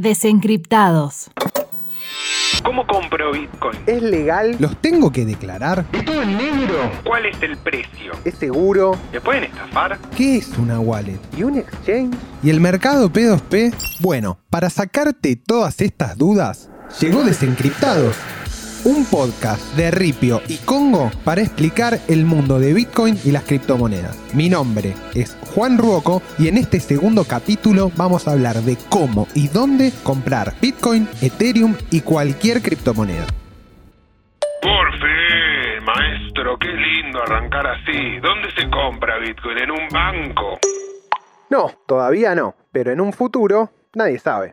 Desencriptados. ¿Cómo compro Bitcoin? ¿Es legal? ¿Los tengo que declarar? ¿Todo en negro? ¿Cuál es el precio? ¿Es seguro? ¿Me pueden estafar? ¿Qué es una wallet? ¿Y un exchange? ¿Y el mercado P2P? Bueno, para sacarte todas estas dudas, llegó Desencriptados, un podcast de Ripio y Congo para explicar el mundo de Bitcoin y las criptomonedas. Mi nombre es Juan Ruoco y en este segundo capítulo vamos a hablar de cómo y dónde comprar Bitcoin, Ethereum y cualquier criptomoneda. Por fin, maestro, qué lindo arrancar así. ¿Dónde se compra Bitcoin? ¿En un banco? No, todavía no, pero en un futuro nadie sabe.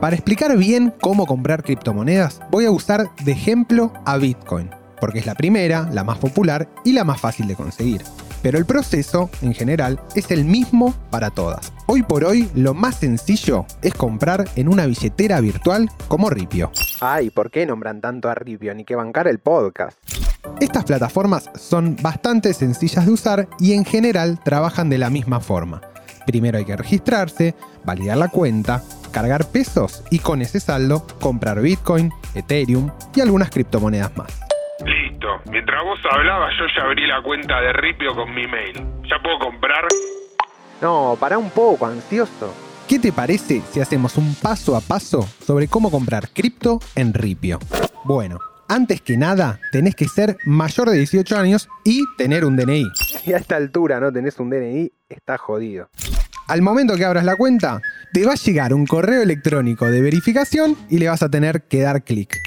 Para explicar bien cómo comprar criptomonedas, voy a usar de ejemplo a Bitcoin, porque es la primera, la más popular y la más fácil de conseguir. Pero el proceso, en general, es el mismo para todas. Hoy por hoy, lo más sencillo es comprar en una billetera virtual como Ripio. Ay, ¿por qué nombran tanto a Ripio? Ni que bancar el podcast. Estas plataformas son bastante sencillas de usar y en general trabajan de la misma forma. Primero hay que registrarse, validar la cuenta, cargar pesos y con ese saldo comprar Bitcoin, Ethereum y algunas criptomonedas más. Listo. Mientras vos hablabas, yo ya abrí la cuenta de Ripio con mi mail. ¿Ya puedo comprar? No, para un poco, ansioso. ¿Qué te parece si hacemos un paso a paso sobre cómo comprar cripto en Ripio? Bueno, antes que nada, tenés que ser mayor de 18 años y tener un DNI. Si a esta altura no tenés un DNI, está jodido. Al momento que abras la cuenta, te va a llegar un correo electrónico de verificación y le vas a tener que dar clic.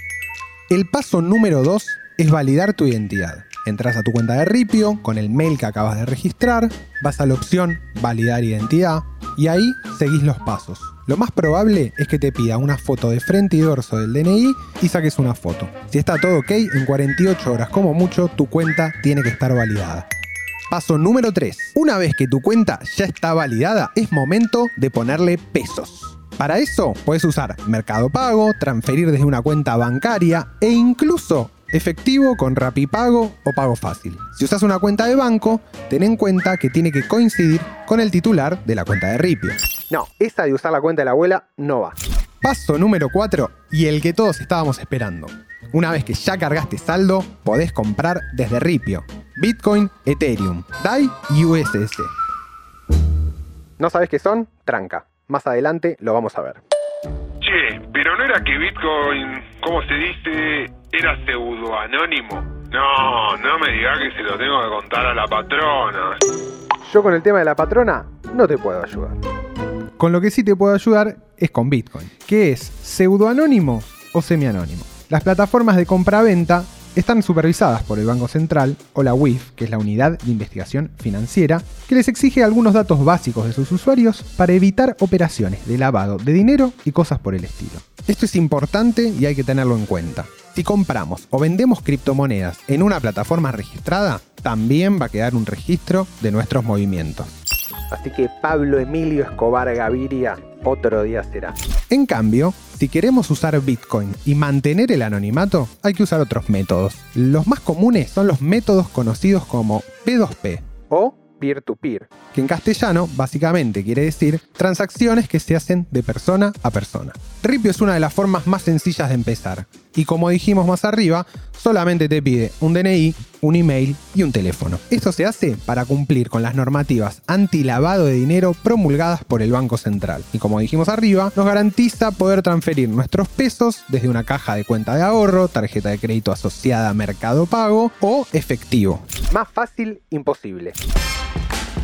El paso número 2 es validar tu identidad. Entras a tu cuenta de Ripio con el mail que acabas de registrar, vas a la opción Validar identidad y ahí seguís los pasos. Lo más probable es que te pida una foto de frente y dorso del DNI y saques una foto. Si está todo ok, en 48 horas como mucho tu cuenta tiene que estar validada. Paso número 3. Una vez que tu cuenta ya está validada, es momento de ponerle pesos. Para eso puedes usar Mercado Pago, transferir desde una cuenta bancaria e incluso efectivo con Rapipago o Pago Fácil. Si usas una cuenta de banco, ten en cuenta que tiene que coincidir con el titular de la cuenta de Ripio. No, esa de usar la cuenta de la abuela no va. Paso número 4 y el que todos estábamos esperando. Una vez que ya cargaste saldo, podés comprar desde Ripio. Bitcoin, Ethereum, DAI y USS. ¿No sabes qué son? Tranca. Más adelante lo vamos a ver. Che, pero no era que Bitcoin, ¿cómo se dice? Era pseudoanónimo. No, no me digas que se lo tengo que contar a la patrona. Yo con el tema de la patrona no te puedo ayudar. Con lo que sí te puedo ayudar es con Bitcoin, que es pseudoanónimo o semianónimo. Las plataformas de compra-venta están supervisadas por el Banco Central o la UIF, que es la Unidad de Investigación Financiera, que les exige algunos datos básicos de sus usuarios para evitar operaciones de lavado de dinero y cosas por el estilo. Esto es importante y hay que tenerlo en cuenta. Si compramos o vendemos criptomonedas en una plataforma registrada, también va a quedar un registro de nuestros movimientos. Así que Pablo Emilio Escobar Gaviria, otro día será. En cambio, si queremos usar Bitcoin y mantener el anonimato, hay que usar otros métodos. Los más comunes son los métodos conocidos como P2P O peer-to-peer. que en castellano básicamente quiere decir transacciones que se hacen de persona a persona. Ripio es una de las formas más sencillas de empezar, y como dijimos más arriba, solamente te pide un DNI, un email y un teléfono. Esto se hace para cumplir con las normativas anti-lavado de dinero promulgadas por el Banco Central. Y como dijimos arriba, nos garantiza poder transferir nuestros pesos desde una caja de cuenta de ahorro, tarjeta de crédito asociada a Mercado Pago o efectivo. Más fácil, imposible.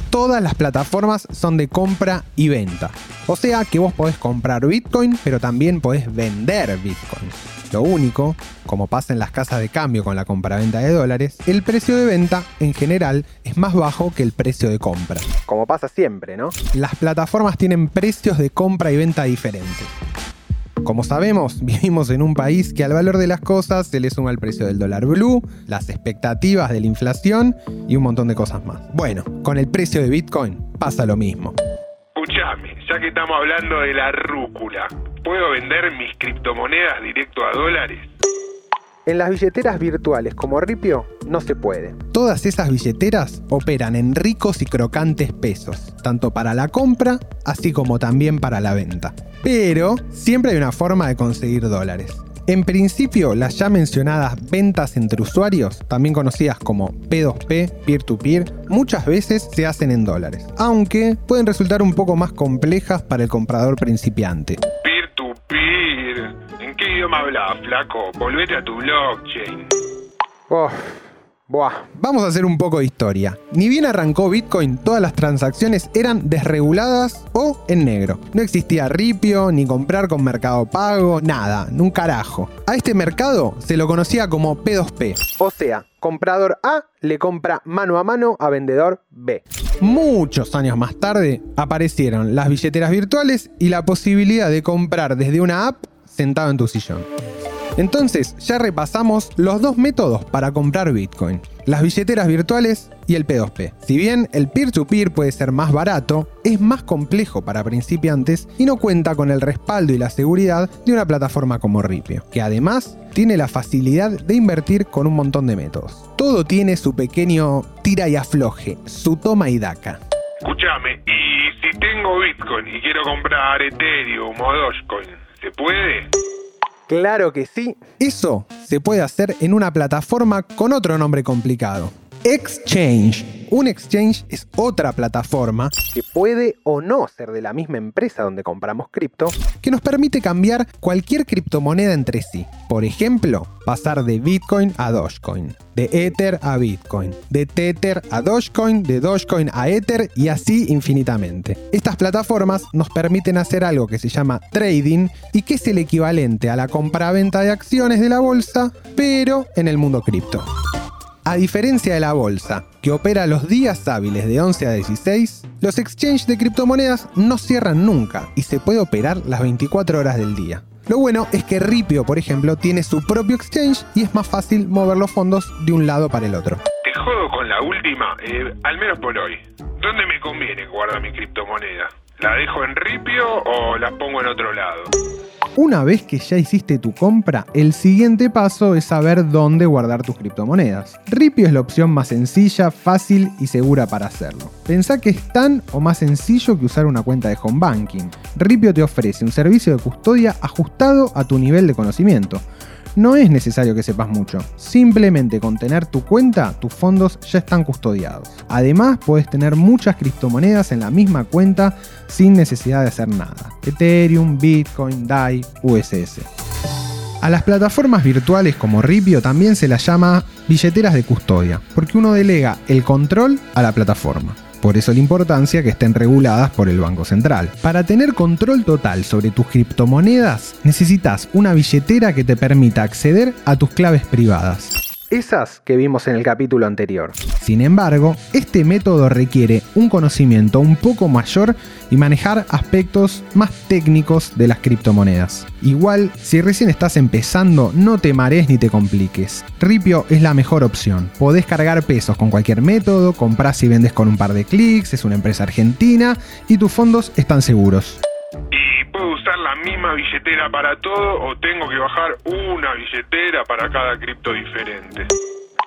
Todas las plataformas son de compra y venta. O sea que vos podés comprar Bitcoin, pero también podés vender Bitcoin. Lo único, como pasa en las casas de cambio con la compraventa de dólares, el precio de venta en general es más bajo que el precio de compra. Como pasa siempre, ¿no? Las plataformas tienen precios de compra y venta diferentes. Como sabemos, vivimos en un país que al valor de las cosas se le suma el precio del dólar blue, las expectativas de la inflación y un montón de cosas más. Bueno, con el precio de Bitcoin pasa lo mismo. Escuchame, ya que estamos hablando de la rúcula, ¿puedo vender mis criptomonedas directo a dólares? En las billeteras virtuales como Ripio no se puede. Todas esas billeteras operan en ricos y crocantes pesos, tanto para la compra así como también para la venta. Pero siempre hay una forma de conseguir dólares. En principio, las ya mencionadas ventas entre usuarios, también conocidas como P2P, peer-to-peer, muchas veces se hacen en dólares, aunque pueden resultar un poco más complejas para el comprador principiante. Peer-to-peer. ¿En qué idioma hablas, flaco? Volvete a tu blockchain. Oh, buah. Vamos a hacer un poco de historia. Ni bien arrancó Bitcoin, todas las transacciones eran desreguladas o en negro. No existía ripio, ni comprar con mercado pago, nada, un carajo. A este mercado se lo conocía como P2P. O sea, comprador A le compra mano a mano a vendedor B. Muchos años más tarde aparecieron las billeteras virtuales y la posibilidad de comprar desde una app sentado en tu sillón. Entonces ya repasamos los dos métodos para comprar Bitcoin, las billeteras virtuales y el P2P. Si bien el peer-to-peer puede ser más barato, es más complejo para principiantes y no cuenta con el respaldo y la seguridad de una plataforma como Ripio, que además tiene la facilidad de invertir con un montón de métodos. Todo tiene su pequeño tira y afloje, su toma y daca. Escúchame, y si tengo Bitcoin y quiero comprar Ethereum o Dogecoin, ¿se puede? Claro que sí. Eso se puede hacer en una plataforma con otro nombre complicado. Exchange. Un exchange es otra plataforma Que puede o no ser de la misma empresa donde compramos cripto. que nos permite cambiar cualquier criptomoneda entre sí. Por ejemplo, pasar de Bitcoin a Dogecoin, de Ether a Bitcoin, de Tether a Dogecoin, de Dogecoin a Ether y así infinitamente. Estas plataformas nos permiten hacer algo que se llama trading y que es el equivalente a la compra-venta de acciones de la bolsa, pero en el mundo cripto. A diferencia de la bolsa, que opera los días hábiles de 11 a 16, los exchanges de criptomonedas no cierran nunca y se puede operar las 24 horas del día. Lo bueno es que Ripio, por ejemplo, tiene su propio exchange y es más fácil mover los fondos de un lado para el otro. Te jodo con la última, eh, al menos por hoy. ¿Dónde me conviene guardar mi criptomoneda? ¿La dejo en Ripio o la pongo en otro lado? Una vez que ya hiciste tu compra, el siguiente paso es saber dónde guardar tus criptomonedas. Ripio es la opción más sencilla, fácil y segura para hacerlo. Pensá que es tan o más sencillo que usar una cuenta de home banking. Ripio te ofrece un servicio de custodia ajustado a tu nivel de conocimiento. No es necesario que sepas mucho, simplemente con tener tu cuenta, tus fondos ya están custodiados. Además, puedes tener muchas criptomonedas en la misma cuenta sin necesidad de hacer nada. Ethereum, Bitcoin, DAI, USS. A las plataformas virtuales como Ripio también se las llama billeteras de custodia, porque uno delega el control a la plataforma. Por eso la importancia que estén reguladas por el Banco Central. Para tener control total sobre tus criptomonedas, necesitas una billetera que te permita acceder a tus claves privadas. Esas que vimos en el capítulo anterior. Sin embargo, este método requiere un conocimiento un poco mayor y manejar aspectos más técnicos de las criptomonedas. Igual, si recién estás empezando, no te marees ni te compliques. Ripio es la mejor opción. Podés cargar pesos con cualquier método, compras y vendes con un par de clics, es una empresa argentina y tus fondos están seguros. ¿Y puedo usar la misma billetera para todo o tengo que bajar una billetera para cada cripto diferente?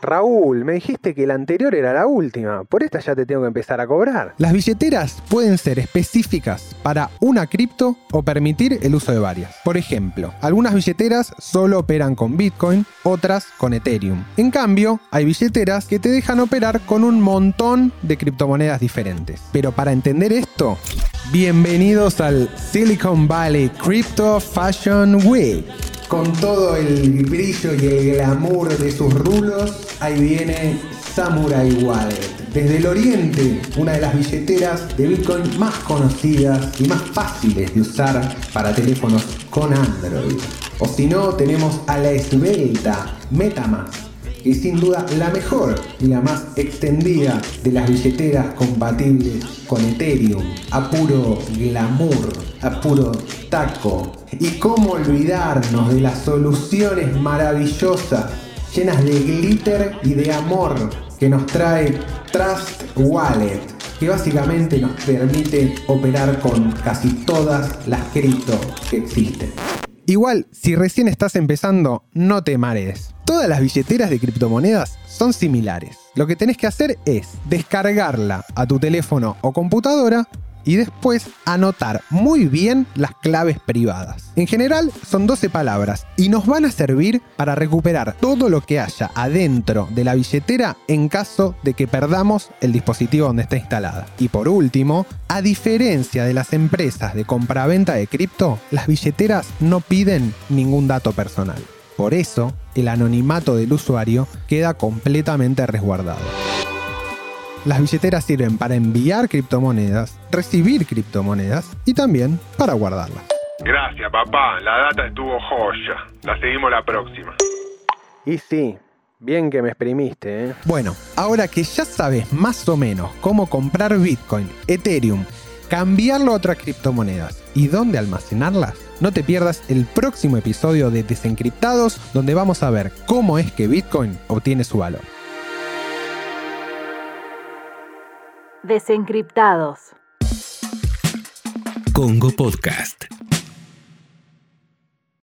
Raúl, me dijiste que la anterior era la última. Por esta ya te tengo que empezar a cobrar. Las billeteras pueden ser específicas para una cripto o permitir el uso de varias. Por ejemplo, algunas billeteras solo operan con Bitcoin, otras con Ethereum. En cambio, hay billeteras que te dejan operar con un montón de criptomonedas diferentes. Pero para entender esto, bienvenidos al Silicon Valley Crypto Fashion Week. Con todo el brillo y el glamour de sus rulos, ahí viene Samurai Wallet. Desde el oriente, una de las billeteras de Bitcoin más conocidas y más fáciles de usar para teléfonos con Android. O si no, tenemos a la esbelta Metamask, es sin duda la mejor y la más extendida de las billeteras compatibles con Ethereum, a puro glamour, a puro taco. Y cómo olvidarnos de las soluciones maravillosas, llenas de glitter y de amor, que nos trae Trust Wallet, que básicamente nos permite operar con casi todas las cripto que existen. Igual, si recién estás empezando, no te marees. Todas las billeteras de criptomonedas son similares. Lo que tenés que hacer es descargarla a tu teléfono o computadora y después anotar muy bien las claves privadas. En general son 12 palabras y nos van a servir para recuperar todo lo que haya adentro de la billetera en caso de que perdamos el dispositivo donde está instalada. Y por último, a diferencia de las empresas de compraventa de cripto, las billeteras no piden ningún dato personal. Por eso, el anonimato del usuario queda completamente resguardado. Las billeteras sirven para enviar criptomonedas, recibir criptomonedas y también para guardarlas. Gracias, papá. La data estuvo joya. La seguimos la próxima. Y sí, bien que me exprimiste, ¿eh? Bueno, ahora que ya sabes más o menos cómo comprar Bitcoin, Ethereum, cambiarlo a otras criptomonedas y dónde almacenarlas, no te pierdas el próximo episodio de Desencriptados donde vamos a ver cómo es que Bitcoin obtiene su valor. Desencriptados. Congo Podcast.